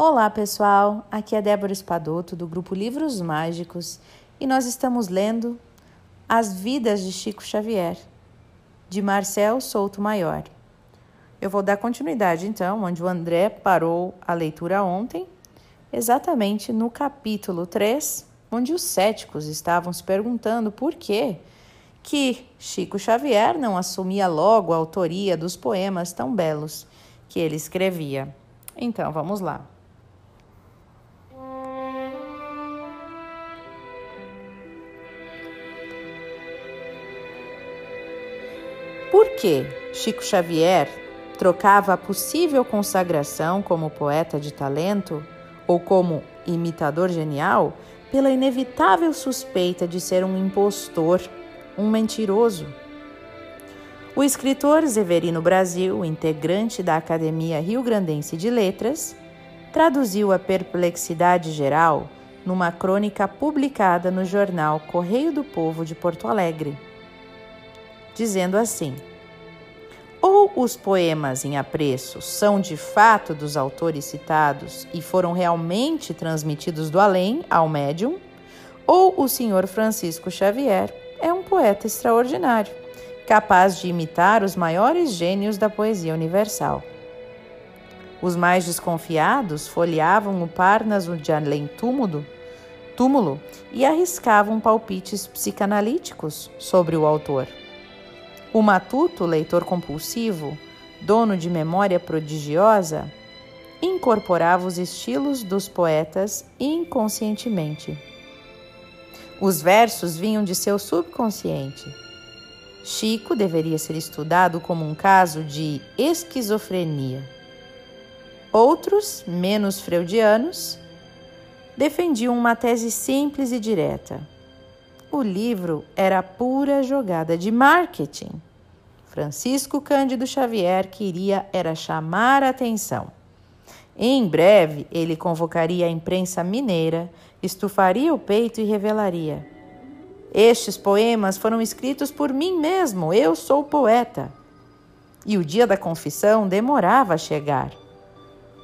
Olá, pessoal. Aqui é Débora Espadoto do grupo Livros Mágicos e nós estamos lendo As Vidas de Chico Xavier, de Marcel Souto Maior. Eu vou dar continuidade então, onde o André parou a leitura ontem, exatamente no capítulo 3, onde os céticos estavam se perguntando por que que Chico Xavier não assumia logo a autoria dos poemas tão belos que ele escrevia. Então, vamos lá. Que Chico Xavier trocava a possível consagração como poeta de talento ou como imitador genial pela inevitável suspeita de ser um impostor, um mentiroso? O escritor Zeverino Brasil, integrante da Academia Rio Grandense de Letras, traduziu a perplexidade geral numa crônica publicada no jornal Correio do Povo de Porto Alegre dizendo assim: ou os poemas em apreço são de fato dos autores citados e foram realmente transmitidos do além ao médium, ou o senhor Francisco Xavier é um poeta extraordinário, capaz de imitar os maiores gênios da poesia universal. Os mais desconfiados folheavam o Parnaso de além túmulo, túmulo e arriscavam palpites psicanalíticos sobre o autor. O matuto, leitor compulsivo, dono de memória prodigiosa, incorporava os estilos dos poetas inconscientemente. Os versos vinham de seu subconsciente. Chico deveria ser estudado como um caso de esquizofrenia. Outros, menos freudianos, defendiam uma tese simples e direta o livro era pura jogada de marketing. Francisco Cândido Xavier queria era chamar a atenção. Em breve, ele convocaria a imprensa mineira, estufaria o peito e revelaria: Estes poemas foram escritos por mim mesmo, eu sou poeta. E o dia da confissão demorava a chegar.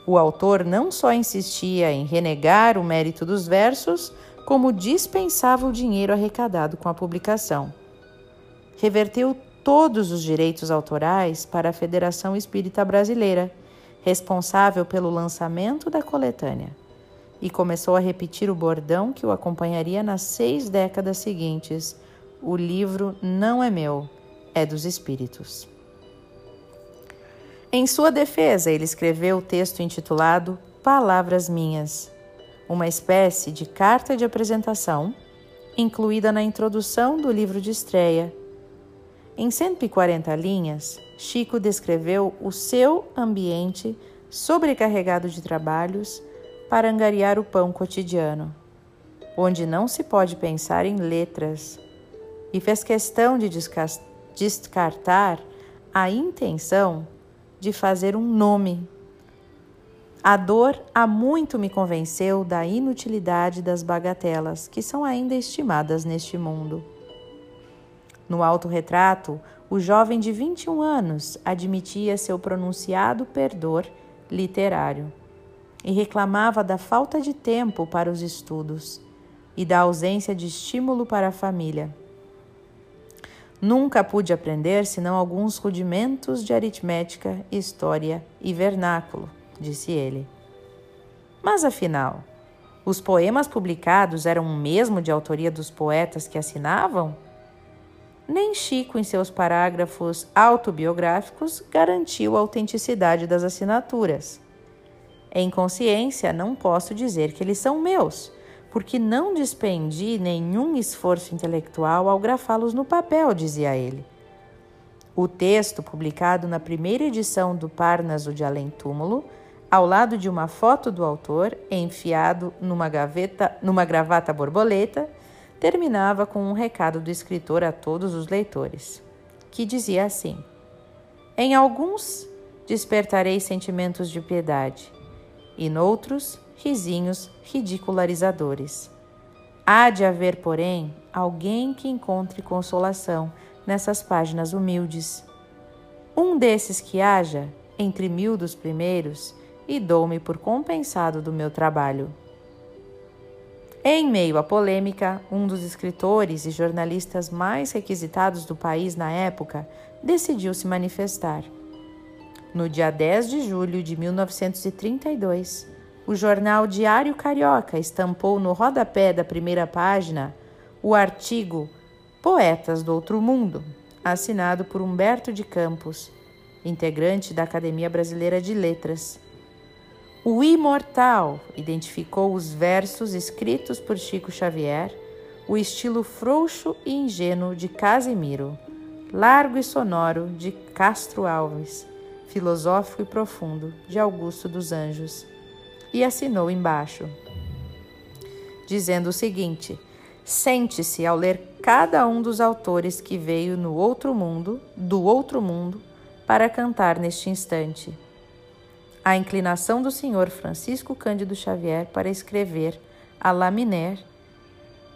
O autor não só insistia em renegar o mérito dos versos, como dispensava o dinheiro arrecadado com a publicação. Reverteu todos os direitos autorais para a Federação Espírita Brasileira, responsável pelo lançamento da coletânea, e começou a repetir o bordão que o acompanharia nas seis décadas seguintes: O livro não é meu, é dos espíritos. Em sua defesa, ele escreveu o texto intitulado Palavras Minhas uma espécie de carta de apresentação incluída na introdução do livro de estreia. Em 140 linhas, Chico descreveu o seu ambiente sobrecarregado de trabalhos para angariar o pão cotidiano, onde não se pode pensar em letras, e fez questão de descartar a intenção de fazer um nome a dor há muito me convenceu da inutilidade das bagatelas que são ainda estimadas neste mundo. No autorretrato, o jovem de 21 anos admitia seu pronunciado perdor literário e reclamava da falta de tempo para os estudos e da ausência de estímulo para a família. Nunca pude aprender senão alguns rudimentos de aritmética, história e vernáculo disse ele. Mas afinal, os poemas publicados eram o mesmo de autoria dos poetas que assinavam? Nem Chico, em seus parágrafos autobiográficos, garantiu a autenticidade das assinaturas. Em consciência, não posso dizer que eles são meus, porque não despendi nenhum esforço intelectual ao grafá-los no papel, dizia ele. O texto, publicado na primeira edição do Parnaso de Além Túmulo, ao lado de uma foto do autor, enfiado numa, gaveta, numa gravata borboleta, terminava com um recado do escritor a todos os leitores, que dizia assim: Em alguns despertarei sentimentos de piedade, e noutros risinhos ridicularizadores. Há de haver, porém, alguém que encontre consolação nessas páginas humildes. Um desses que haja, entre mil dos primeiros, e dou-me por compensado do meu trabalho. Em meio à polêmica, um dos escritores e jornalistas mais requisitados do país na época decidiu se manifestar. No dia 10 de julho de 1932, o jornal Diário Carioca estampou no rodapé da primeira página o artigo Poetas do Outro Mundo, assinado por Humberto de Campos, integrante da Academia Brasileira de Letras o imortal identificou os versos escritos por Chico Xavier, o estilo frouxo e ingênuo de Casimiro, largo e sonoro de Castro Alves, filosófico e profundo de Augusto dos Anjos, e assinou embaixo, dizendo o seguinte: Sente-se ao ler cada um dos autores que veio no outro mundo, do outro mundo, para cantar neste instante a inclinação do senhor Francisco Cândido Xavier para escrever a laminar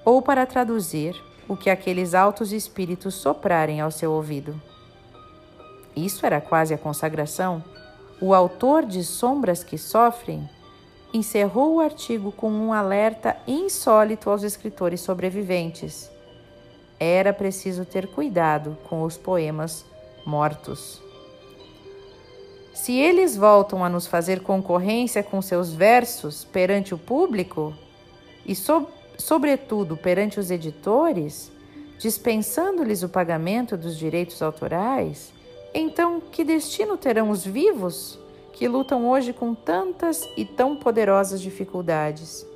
ou para traduzir o que aqueles altos espíritos soprarem ao seu ouvido. Isso era quase a consagração. O autor de Sombras que Sofrem encerrou o artigo com um alerta insólito aos escritores sobreviventes. Era preciso ter cuidado com os poemas mortos. Se eles voltam a nos fazer concorrência com seus versos perante o público e, so sobretudo, perante os editores, dispensando-lhes o pagamento dos direitos autorais, então que destino terão os vivos que lutam hoje com tantas e tão poderosas dificuldades?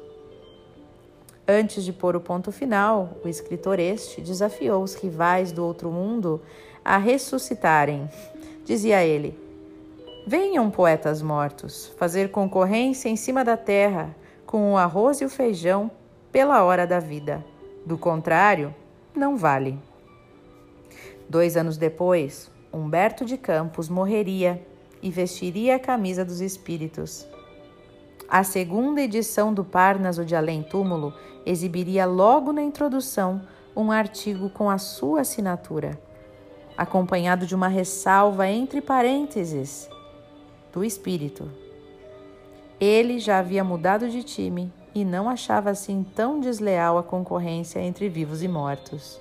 Antes de pôr o ponto final, o escritor este desafiou os rivais do outro mundo a ressuscitarem. Dizia ele: Venham, poetas mortos, fazer concorrência em cima da terra com o arroz e o feijão pela hora da vida. Do contrário, não vale. Dois anos depois, Humberto de Campos morreria e vestiria a camisa dos espíritos. A segunda edição do Parnaso de Além Túmulo exibiria logo na introdução um artigo com a sua assinatura, acompanhado de uma ressalva entre parênteses do espírito. Ele já havia mudado de time e não achava assim tão desleal a concorrência entre vivos e mortos.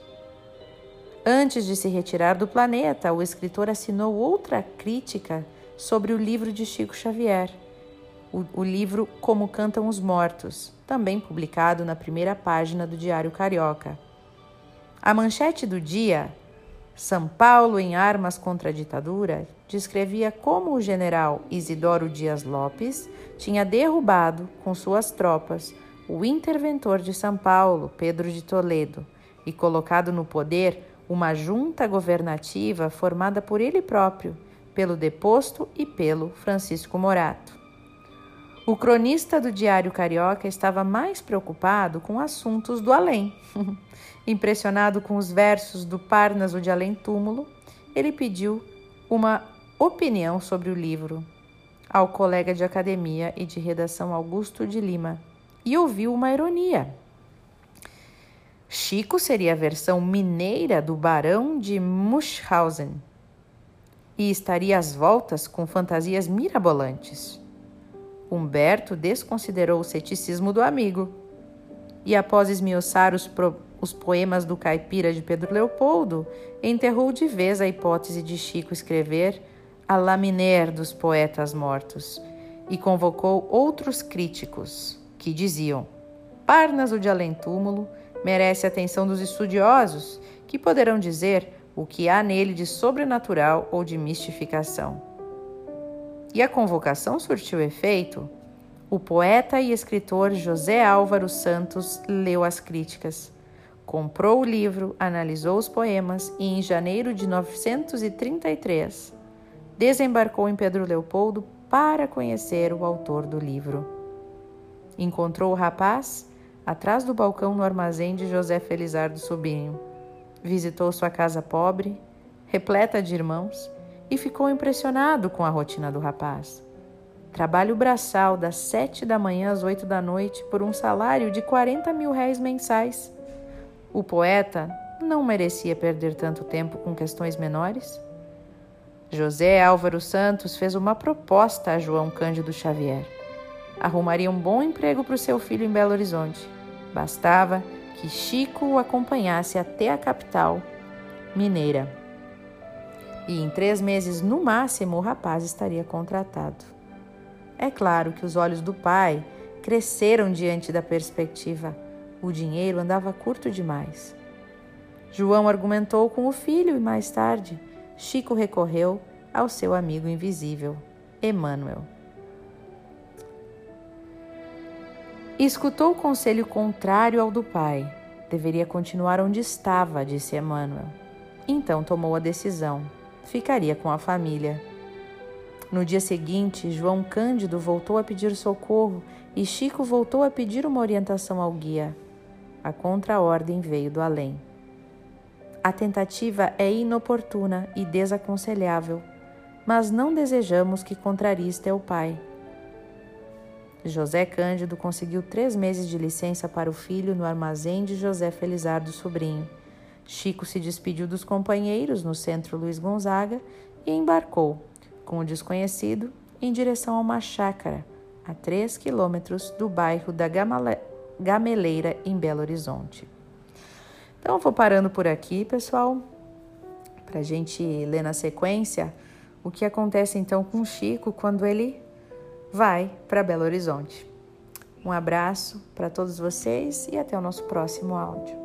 Antes de se retirar do planeta, o escritor assinou outra crítica sobre o livro de Chico Xavier, o, o, livro Como Cantam os Mortos, também publicado na primeira página do Diário Carioca. A manchete do dia são Paulo em armas contra a ditadura descrevia como o general Isidoro Dias Lopes tinha derrubado com suas tropas o interventor de São Paulo, Pedro de Toledo, e colocado no poder uma junta governativa formada por ele próprio, pelo deposto e pelo Francisco Morato. O cronista do Diário Carioca estava mais preocupado com assuntos do além. Impressionado com os versos do Parnaso de Além Túmulo, ele pediu uma opinião sobre o livro ao colega de academia e de redação Augusto de Lima e ouviu uma ironia. Chico seria a versão mineira do Barão de Munchausen e estaria às voltas com fantasias mirabolantes. Humberto desconsiderou o ceticismo do amigo e, após esmiuçar os, pro os poemas do caipira de Pedro Leopoldo, enterrou de vez a hipótese de Chico escrever a laminar dos poetas mortos e convocou outros críticos que diziam: Parnas, o de além túmulo, merece a atenção dos estudiosos que poderão dizer o que há nele de sobrenatural ou de mistificação. E a convocação surtiu efeito. O poeta e escritor José Álvaro Santos leu as críticas Comprou o livro, analisou os poemas e, em janeiro de 933, desembarcou em Pedro Leopoldo para conhecer o autor do livro. Encontrou o rapaz atrás do balcão no armazém de José Felizardo Sobrinho. Visitou sua casa pobre, repleta de irmãos, e ficou impressionado com a rotina do rapaz. Trabalho braçal das sete da manhã às oito da noite por um salário de 40 mil réis mensais. O poeta não merecia perder tanto tempo com questões menores? José Álvaro Santos fez uma proposta a João Cândido Xavier. Arrumaria um bom emprego para o seu filho em Belo Horizonte. Bastava que Chico o acompanhasse até a capital mineira. E em três meses, no máximo, o rapaz estaria contratado. É claro que os olhos do pai cresceram diante da perspectiva. O dinheiro andava curto demais. João argumentou com o filho e mais tarde Chico recorreu ao seu amigo invisível, Emmanuel. Escutou o conselho contrário ao do pai. Deveria continuar onde estava, disse Emmanuel. Então tomou a decisão. Ficaria com a família. No dia seguinte, João Cândido voltou a pedir socorro e Chico voltou a pedir uma orientação ao guia. A contraordem veio do além. A tentativa é inoportuna e desaconselhável, mas não desejamos que contrarie teu pai. José Cândido conseguiu três meses de licença para o filho no armazém de José Felizardo Sobrinho. Chico se despediu dos companheiros no centro Luiz Gonzaga e embarcou, com o desconhecido, em direção a uma chácara, a três quilômetros do bairro da Gameleira, em Belo Horizonte. Então, vou parando por aqui, pessoal, para a gente ler na sequência o que acontece então com Chico quando ele vai para Belo Horizonte. Um abraço para todos vocês e até o nosso próximo áudio.